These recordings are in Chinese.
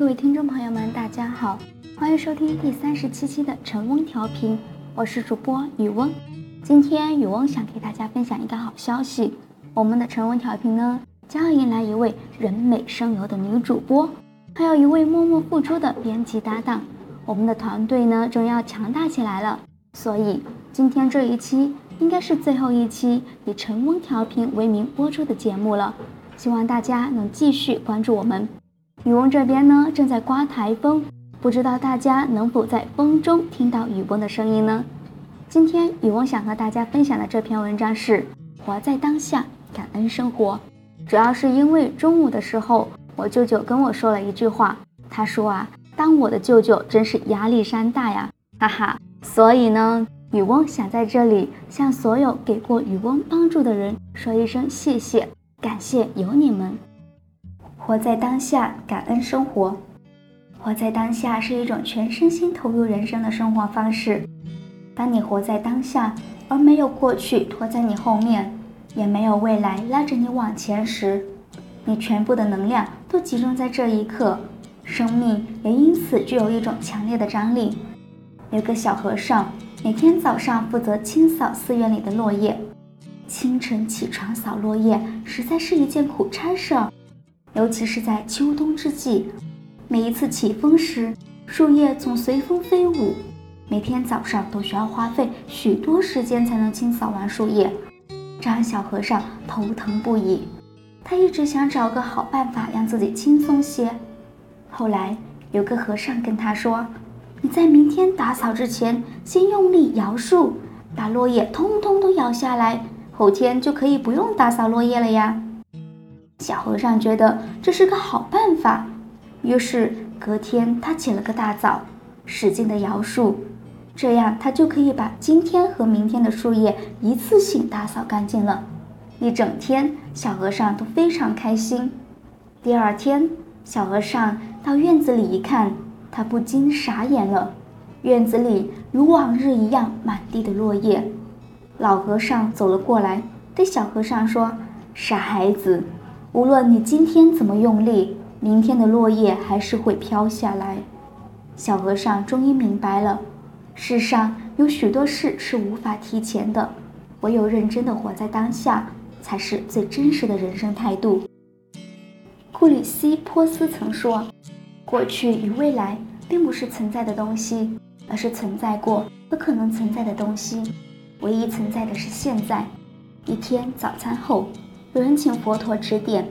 各位听众朋友们，大家好，欢迎收听第三十七期的晨翁调频，我是主播雨翁。今天雨翁想给大家分享一个好消息，我们的晨翁调频呢将要迎来一位人美声优的女主播，还有一位默默付出的编辑搭档。我们的团队呢终于要强大起来了，所以今天这一期应该是最后一期以晨翁调频为名播出的节目了，希望大家能继续关注我们。雨翁这边呢正在刮台风，不知道大家能否在风中听到雨翁的声音呢？今天雨翁想和大家分享的这篇文章是活在当下，感恩生活。主要是因为中午的时候，我舅舅跟我说了一句话，他说啊，当我的舅舅真是压力山大呀，哈哈。所以呢，雨翁想在这里向所有给过雨翁帮助的人说一声谢谢，感谢有你们。活在当下，感恩生活。活在当下是一种全身心投入人生的生活方式。当你活在当下，而没有过去拖在你后面，也没有未来拉着你往前时，你全部的能量都集中在这一刻，生命也因此具有一种强烈的张力。有个小和尚，每天早上负责清扫寺院里的落叶。清晨起床扫落叶，实在是一件苦差事儿。尤其是在秋冬之际，每一次起风时，树叶总随风飞舞。每天早上都需要花费许多时间才能清扫完树叶，这让小和尚头疼不已。他一直想找个好办法让自己轻松些。后来有个和尚跟他说：“你在明天打扫之前，先用力摇树，把落叶通通都摇下来，后天就可以不用打扫落叶了呀。”小和尚觉得这是个好办法，于是隔天他起了个大早，使劲的摇树，这样他就可以把今天和明天的树叶一次性打扫干净了。一整天，小和尚都非常开心。第二天，小和尚到院子里一看，他不禁傻眼了，院子里如往日一样满地的落叶。老和尚走了过来，对小和尚说：“傻孩子。”无论你今天怎么用力，明天的落叶还是会飘下来。小和尚终于明白了，世上有许多事是无法提前的，唯有认真的活在当下，才是最真实的人生态度。库里西波斯曾说：“过去与未来并不是存在的东西，而是存在过和可能存在的东西。唯一存在的是现在。”一天早餐后。有人请佛陀指点，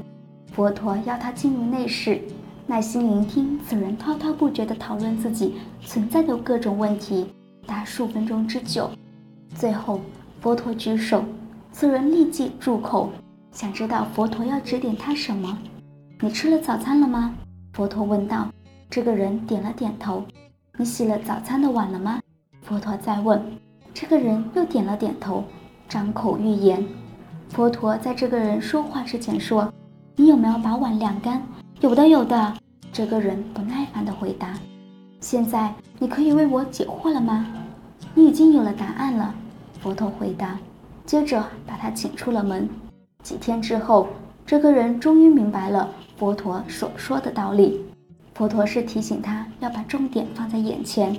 佛陀要他进入内室，耐心聆听此人滔滔不绝地讨论自己存在的各种问题，达数分钟之久。最后，佛陀举手，此人立即住口，想知道佛陀要指点他什么。你吃了早餐了吗？佛陀问道。这个人点了点头。你洗了早餐的碗了吗？佛陀再问。这个人又点了点头，张口欲言。佛陀在这个人说话之前说：“你有没有把碗晾干？”“有的，有的。”这个人不耐烦地回答。“现在你可以为我解惑了吗？”“你已经有了答案了。”佛陀回答。接着把他请出了门。几天之后，这个人终于明白了佛陀所说的道理。佛陀是提醒他要把重点放在眼前，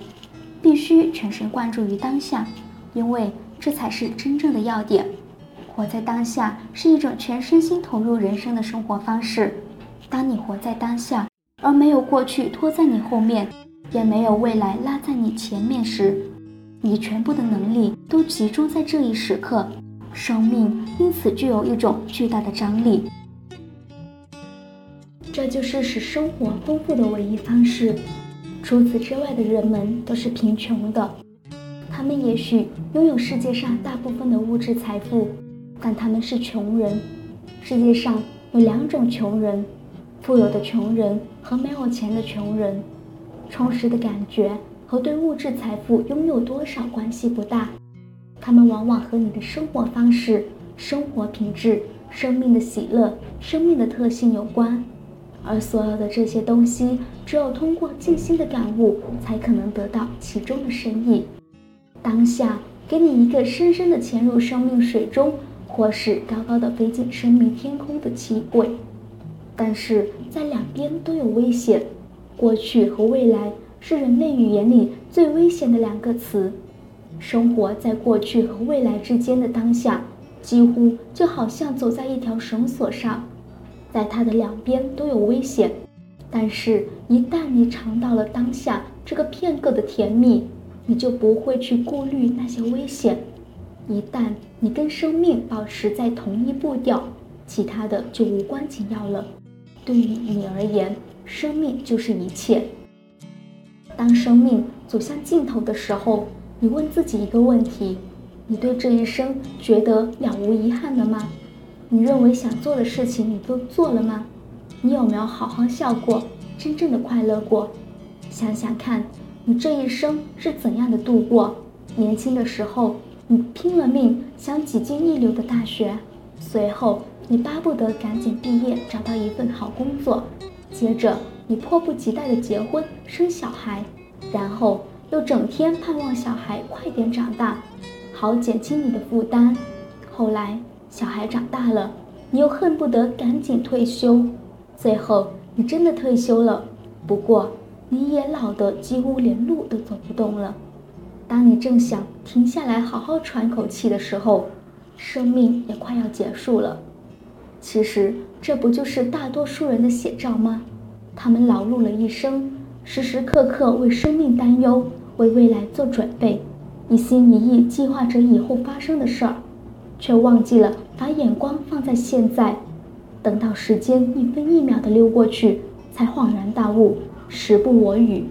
必须全神贯注于当下，因为这才是真正的要点。活在当下是一种全身心投入人生的生活方式。当你活在当下，而没有过去拖在你后面，也没有未来拉在你前面时，你全部的能力都集中在这一时刻，生命因此具有一种巨大的张力。这就是使生活丰富的唯一方式。除此之外的人们都是贫穷的，他们也许拥有世界上大部分的物质财富。但他们是穷人。世界上有两种穷人：富有的穷人和没有钱的穷人。充实的感觉和对物质财富拥有多少关系不大，他们往往和你的生活方式、生活品质、生命的喜乐、生命的特性有关。而所有的这些东西，只有通过静心的感悟，才可能得到其中的深意。当下，给你一个深深的潜入生命水中。或是高高的飞进生命天空的奇轨，但是在两边都有危险。过去和未来是人类语言里最危险的两个词。生活在过去和未来之间的当下，几乎就好像走在一条绳索上，在它的两边都有危险。但是，一旦你尝到了当下这个片刻的甜蜜，你就不会去顾虑那些危险。一旦你跟生命保持在同一步调，其他的就无关紧要了。对于你而言，生命就是一切。当生命走向尽头的时候，你问自己一个问题：你对这一生觉得了无遗憾了吗？你认为想做的事情你都做了吗？你有没有好好笑过，真正的快乐过？想想看，你这一生是怎样的度过？年轻的时候，你拼了命想挤进一流的大学，随后你巴不得赶紧毕业，找到一份好工作，接着你迫不及待的结婚生小孩，然后又整天盼望小孩快点长大，好减轻你的负担。后来小孩长大了，你又恨不得赶紧退休。最后，你真的退休了，不过你也老得几乎连路都走不动了。当你正想停下来好好喘口气的时候，生命也快要结束了。其实，这不就是大多数人的写照吗？他们劳碌了一生，时时刻刻为生命担忧，为未来做准备，一心一意计划着以后发生的事儿，却忘记了把眼光放在现在。等到时间一分一秒的溜过去，才恍然大悟，时不我与。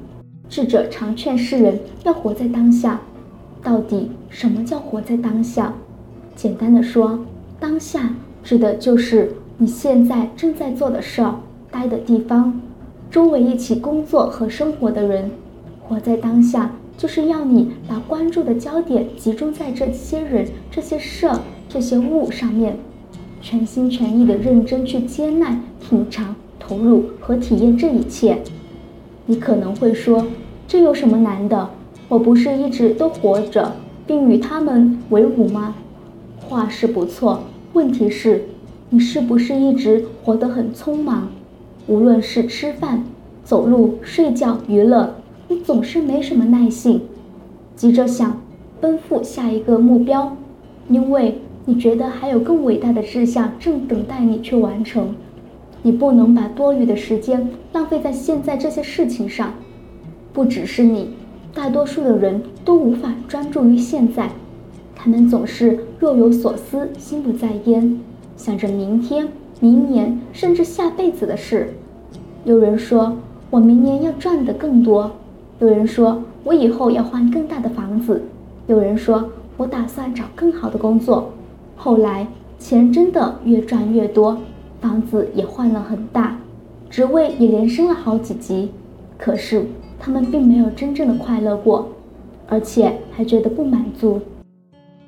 智者常劝世人要活在当下。到底什么叫活在当下？简单的说，当下指的就是你现在正在做的事儿、待的地方、周围一起工作和生活的人。活在当下，就是要你把关注的焦点集中在这些人、这些事儿、这些物上面。全心全意的认真去接纳、品尝、投入和体验这一切。你可能会说，这有什么难的？我不是一直都活着，并与他们为伍吗？话是不错，问题是，你是不是一直活得很匆忙？无论是吃饭、走路、睡觉、娱乐，你总是没什么耐性，急着想奔赴下一个目标，因为。你觉得还有更伟大的志向正等待你去完成，你不能把多余的时间浪费在现在这些事情上。不只是你，大多数的人都无法专注于现在，他们总是若有所思，心不在焉，想着明天、明年，甚至下辈子的事。有人说我明年要赚得更多，有人说我以后要换更大的房子，有人说我打算找更好的工作。后来，钱真的越赚越多，房子也换了很大，职位也连升了好几级。可是他们并没有真正的快乐过，而且还觉得不满足。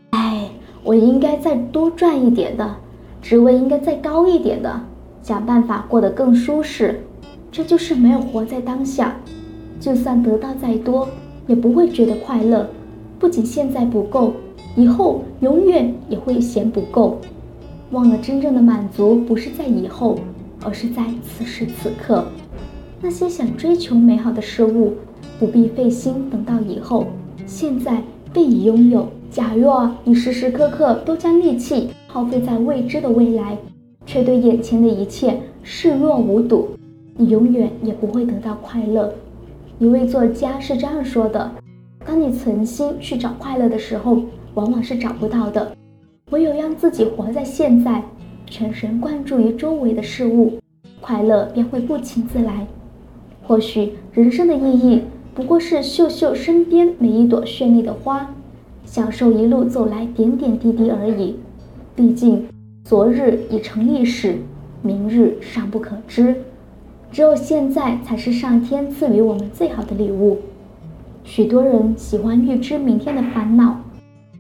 哎，我应该再多赚一点的，职位应该再高一点的，想办法过得更舒适。这就是没有活在当下。就算得到再多，也不会觉得快乐。不仅现在不够。以后永远也会嫌不够，忘了真正的满足不是在以后，而是在此时此刻。那些想追求美好的事物，不必费心等到以后，现在便已拥有。假若你时时刻刻都将力气耗费在未知的未来，却对眼前的一切视若无睹，你永远也不会得到快乐。一位作家是这样说的：当你存心去找快乐的时候。往往是找不到的，唯有让自己活在现在，全神贯注于周围的事物，快乐便会不请自来。或许人生的意义不过是嗅嗅身边每一朵绚丽的花，享受一路走来点点滴滴而已。毕竟，昨日已成历史，明日尚不可知，只有现在才是上天赐予我们最好的礼物。许多人喜欢预知明天的烦恼。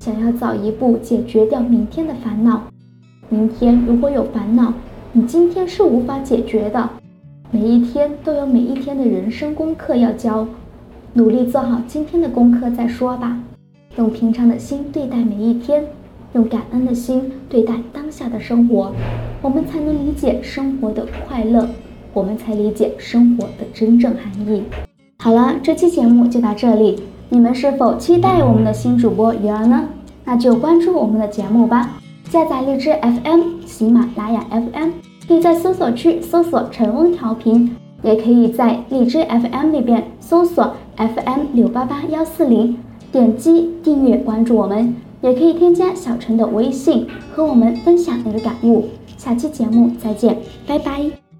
想要早一步解决掉明天的烦恼，明天如果有烦恼，你今天是无法解决的。每一天都有每一天的人生功课要交，努力做好今天的功课再说吧。用平常的心对待每一天，用感恩的心对待当下的生活，我们才能理解生活的快乐。我们才理解生活的真正含义。好了，这期节目就到这里，你们是否期待我们的新主播鱼儿呢？那就关注我们的节目吧，下载荔枝 FM、喜马拉雅 FM，可以在搜索区搜索“晨翁调频”，也可以在荔枝 FM 里边搜索 FM 六八八幺四零，点击订阅关注我们，也可以添加小陈的微信和我们分享你的感悟。下期节目再见，拜拜。